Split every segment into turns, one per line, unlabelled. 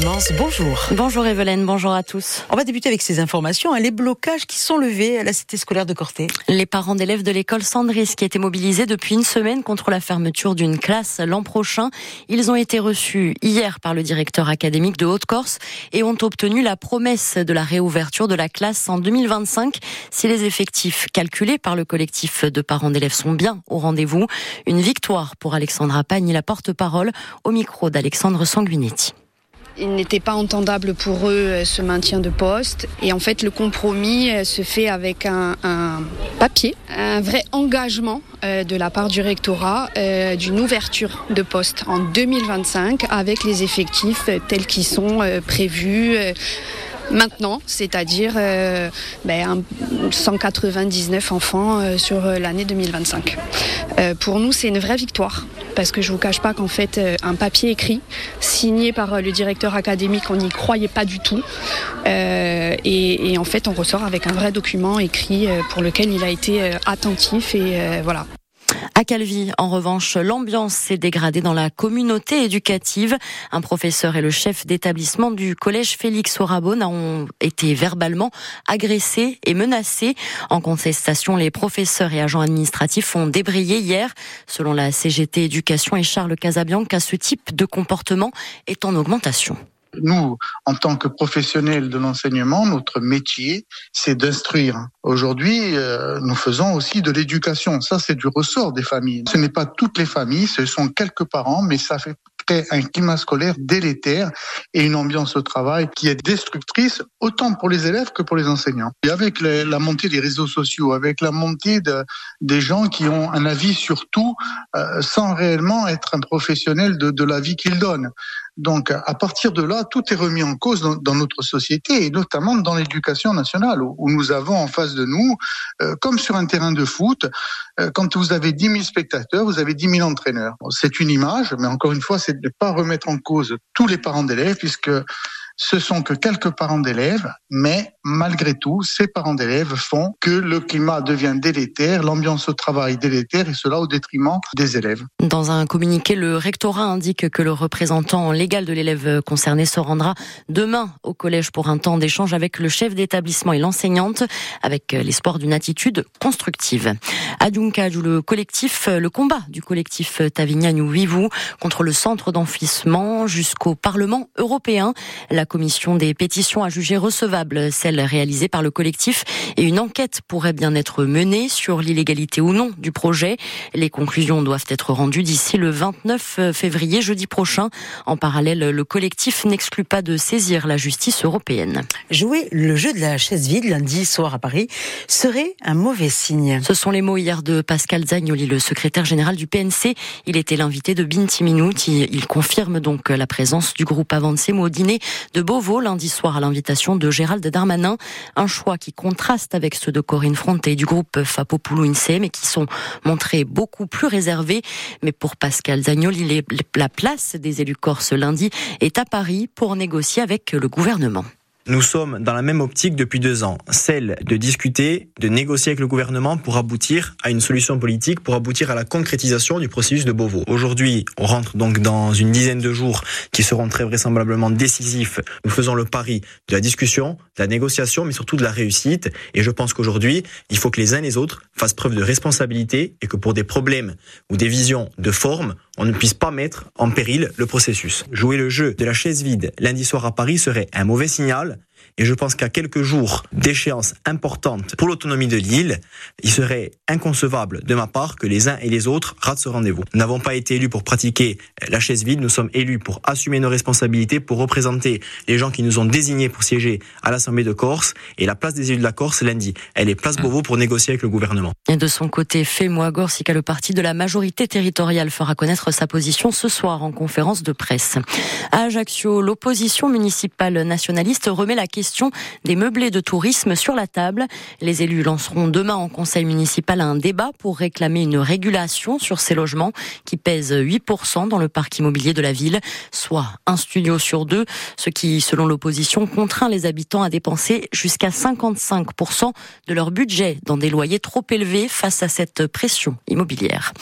Clémence, bonjour.
Bonjour Evelyne, bonjour à tous.
On va débuter avec ces informations, hein, les blocages qui sont levés à la cité scolaire de Corté.
Les parents d'élèves de l'école Sandris qui étaient mobilisés depuis une semaine contre la fermeture d'une classe l'an prochain, ils ont été reçus hier par le directeur académique de Haute-Corse et ont obtenu la promesse de la réouverture de la classe en 2025 si les effectifs calculés par le collectif de parents d'élèves sont bien au rendez-vous. Une victoire pour Alexandra Pagne, la porte-parole, au micro d'Alexandre Sanguinetti.
Il n'était pas entendable pour eux euh, ce maintien de poste. Et en fait, le compromis euh, se fait avec un, papier, un vrai engagement euh, de la part du rectorat d'une ouverture de poste en 2025 avec les effectifs tels qu'ils sont prévus maintenant, c'est-à-dire euh, ben, 199 enfants sur l'année 2025. pour nous, c'est une vraie victoire parce que je vous cache pas qu'en fait, un papier écrit signé par le directeur académique, on n'y croyait pas du tout. Et, et, en fait, on ressort avec un vrai document écrit pour lequel il a été attentif et voilà.
À Calvi, en revanche, l'ambiance s'est dégradée dans la communauté éducative. Un professeur et le chef d'établissement du collège Félix Orabon ont été verbalement agressés et menacés. En contestation, les professeurs et agents administratifs ont débrayé hier. Selon la CGT Éducation et Charles Casabianca, ce type de comportement est en augmentation.
Nous, en tant que professionnels de l'enseignement, notre métier, c'est d'instruire. Aujourd'hui, euh, nous faisons aussi de l'éducation. Ça, c'est du ressort des familles. Ce n'est pas toutes les familles, ce sont quelques parents, mais ça fait un climat scolaire délétère et une ambiance au travail qui est destructrice autant pour les élèves que pour les enseignants. Et avec la montée des réseaux sociaux, avec la montée de, des gens qui ont un avis sur tout euh, sans réellement être un professionnel de, de la vie qu'ils donnent. Donc, à partir de là, tout est remis en cause dans, notre société et notamment dans l'éducation nationale, où, nous avons en face de nous, euh, comme sur un terrain de foot, euh, quand vous avez 10 000 spectateurs, vous avez 10 000 entraîneurs. C'est une image, mais encore une fois, c'est de ne pas remettre en cause tous les parents d'élèves, puisque ce sont que quelques parents d'élèves, mais malgré tout, ces parents d'élèves font que le climat devient délétère, l'ambiance au travail délétère, et cela au détriment des élèves.
Dans un communiqué, le rectorat indique que le représentant légal de l'élève concerné se rendra demain au collège pour un temps d'échange avec le chef d'établissement et l'enseignante, avec l'espoir d'une attitude constructive. À Dunkaj, le collectif, le combat du collectif Tavignane Vivou contre le centre d'enfouissement jusqu'au Parlement européen. La commission des pétitions a jugé recevable celle réalisée par le collectif et une enquête pourrait bien être menée sur l'illégalité ou non du projet. Les conclusions doivent être rendues d'ici le 29 février, jeudi prochain. En parallèle, le collectif n'exclut pas de saisir la justice européenne.
Jouer le jeu de la chaise vide lundi soir à Paris serait un mauvais signe.
Ce sont les mots hier de Pascal Zagnoli, le secrétaire général du PNC. Il était l'invité de Binti Minute. Il confirme donc la présence du groupe Avancemo au dîner de de Beauvau lundi soir à l'invitation de Gérald Darmanin. Un choix qui contraste avec ceux de Corinne Fronté du groupe Fapopoulou INSEE, mais qui sont montrés beaucoup plus réservés. Mais pour Pascal Zagnoli, la place des élus corses lundi est à Paris pour négocier avec le gouvernement.
Nous sommes dans la même optique depuis deux ans, celle de discuter, de négocier avec le gouvernement pour aboutir à une solution politique, pour aboutir à la concrétisation du processus de Beauvau. Aujourd'hui, on rentre donc dans une dizaine de jours qui seront très vraisemblablement décisifs. Nous faisons le pari de la discussion, de la négociation, mais surtout de la réussite. Et je pense qu'aujourd'hui, il faut que les uns et les autres fassent preuve de responsabilité et que pour des problèmes ou des visions de forme, on ne puisse pas mettre en péril le processus. Jouer le jeu de la chaise vide lundi soir à Paris serait un mauvais signal et je pense qu'à quelques jours d'échéance importante pour l'autonomie de l'île, il serait inconcevable de ma part que les uns et les autres ratent ce rendez-vous. Nous n'avons pas été élus pour pratiquer la chaise vide, nous sommes élus pour assumer nos responsabilités, pour représenter les gens qui nous ont désignés pour siéger à l'Assemblée de Corse. Et la place des élus de la Corse, lundi, elle est place Beauvau pour négocier avec le gouvernement.
De son côté, Fémois Gorsica, le parti de la majorité territoriale, fera connaître sa position ce soir en conférence de presse. À Ajaccio, l'opposition municipale nationaliste remet la question des meublés de tourisme sur la table. Les élus lanceront demain en conseil municipal un débat pour réclamer une régulation sur ces logements qui pèsent 8% dans le parc immobilier de la ville, soit un studio sur deux, ce qui, selon l'opposition, contraint les habitants à dépenser jusqu'à 55% de leur budget dans des loyers trop élevés face à cette pression immobilière.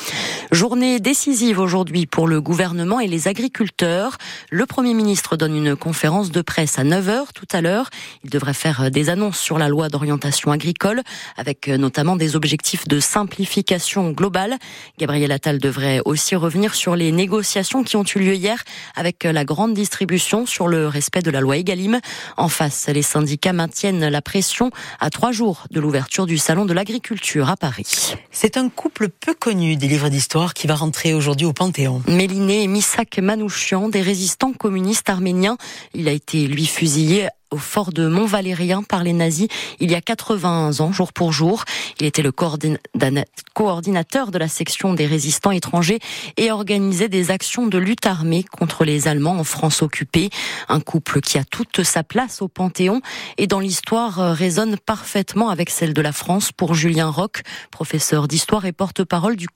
Journée décisive aujourd'hui pour le gouvernement et les agriculteurs. Le Premier ministre donne une conférence de presse à 9h tout à l'heure. Il devrait faire des annonces sur la loi d'orientation agricole avec notamment des objectifs de simplification globale. Gabriel Attal devrait aussi revenir sur les négociations qui ont eu lieu hier avec la grande distribution sur le respect de la loi Egalim. En face, les syndicats maintiennent la pression à trois jours de l'ouverture du salon de l'agriculture à Paris.
C'est un couple peu connu des livres d'histoire qui va rentrer aujourd'hui au Panthéon.
Méliné et Misak Manouchian, des résistants communistes arméniens. Il a été, lui, fusillé au fort de Mont-Valérien par les nazis il y a 80 ans, jour pour jour. Il était le coordinateur de la section des résistants étrangers et organisait des actions de lutte armée contre les Allemands en France occupée. Un couple qui a toute sa place au Panthéon et dans l'histoire euh, résonne parfaitement avec celle de la France pour Julien Roch, professeur d'histoire et porte-parole du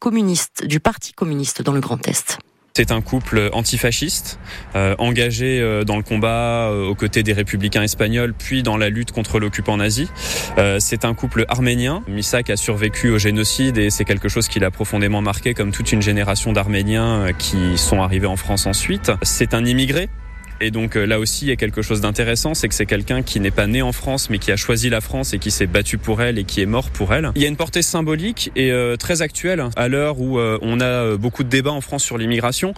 Parti communiste dans le Grand Est.
C'est un couple antifasciste, euh, engagé euh, dans le combat euh, aux côtés des républicains espagnols, puis dans la lutte contre l'occupant nazi. Euh, c'est un couple arménien. Misak a survécu au génocide et c'est quelque chose qui l'a profondément marqué, comme toute une génération d'Arméniens euh, qui sont arrivés en France ensuite. C'est un immigré et donc euh, là aussi, il y a quelque chose d'intéressant, c'est que c'est quelqu'un qui n'est pas né en France, mais qui a choisi la France et qui s'est battu pour elle et qui est mort pour elle. Il y a une portée symbolique et euh, très actuelle à l'heure où euh, on a beaucoup de débats en France sur l'immigration,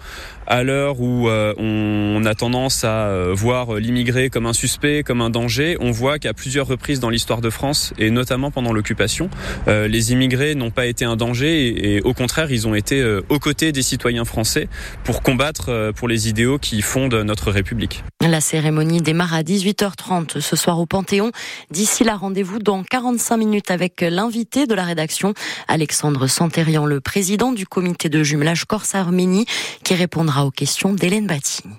à l'heure où on a tendance à voir l'immigré comme un suspect, comme un danger. On voit qu'à plusieurs reprises dans l'histoire de France et notamment pendant l'occupation, les immigrés n'ont pas été un danger et, et, au contraire, ils ont été aux côtés des citoyens français pour combattre pour les idéaux qui fondent notre République.
La cérémonie démarre à 18h30 ce soir au Panthéon. D'ici là, rendez-vous dans 45 minutes avec l'invité de la rédaction, Alexandre Santérian, le président du comité de jumelage Corse-Arménie, qui répondra aux questions d'Hélène Battini.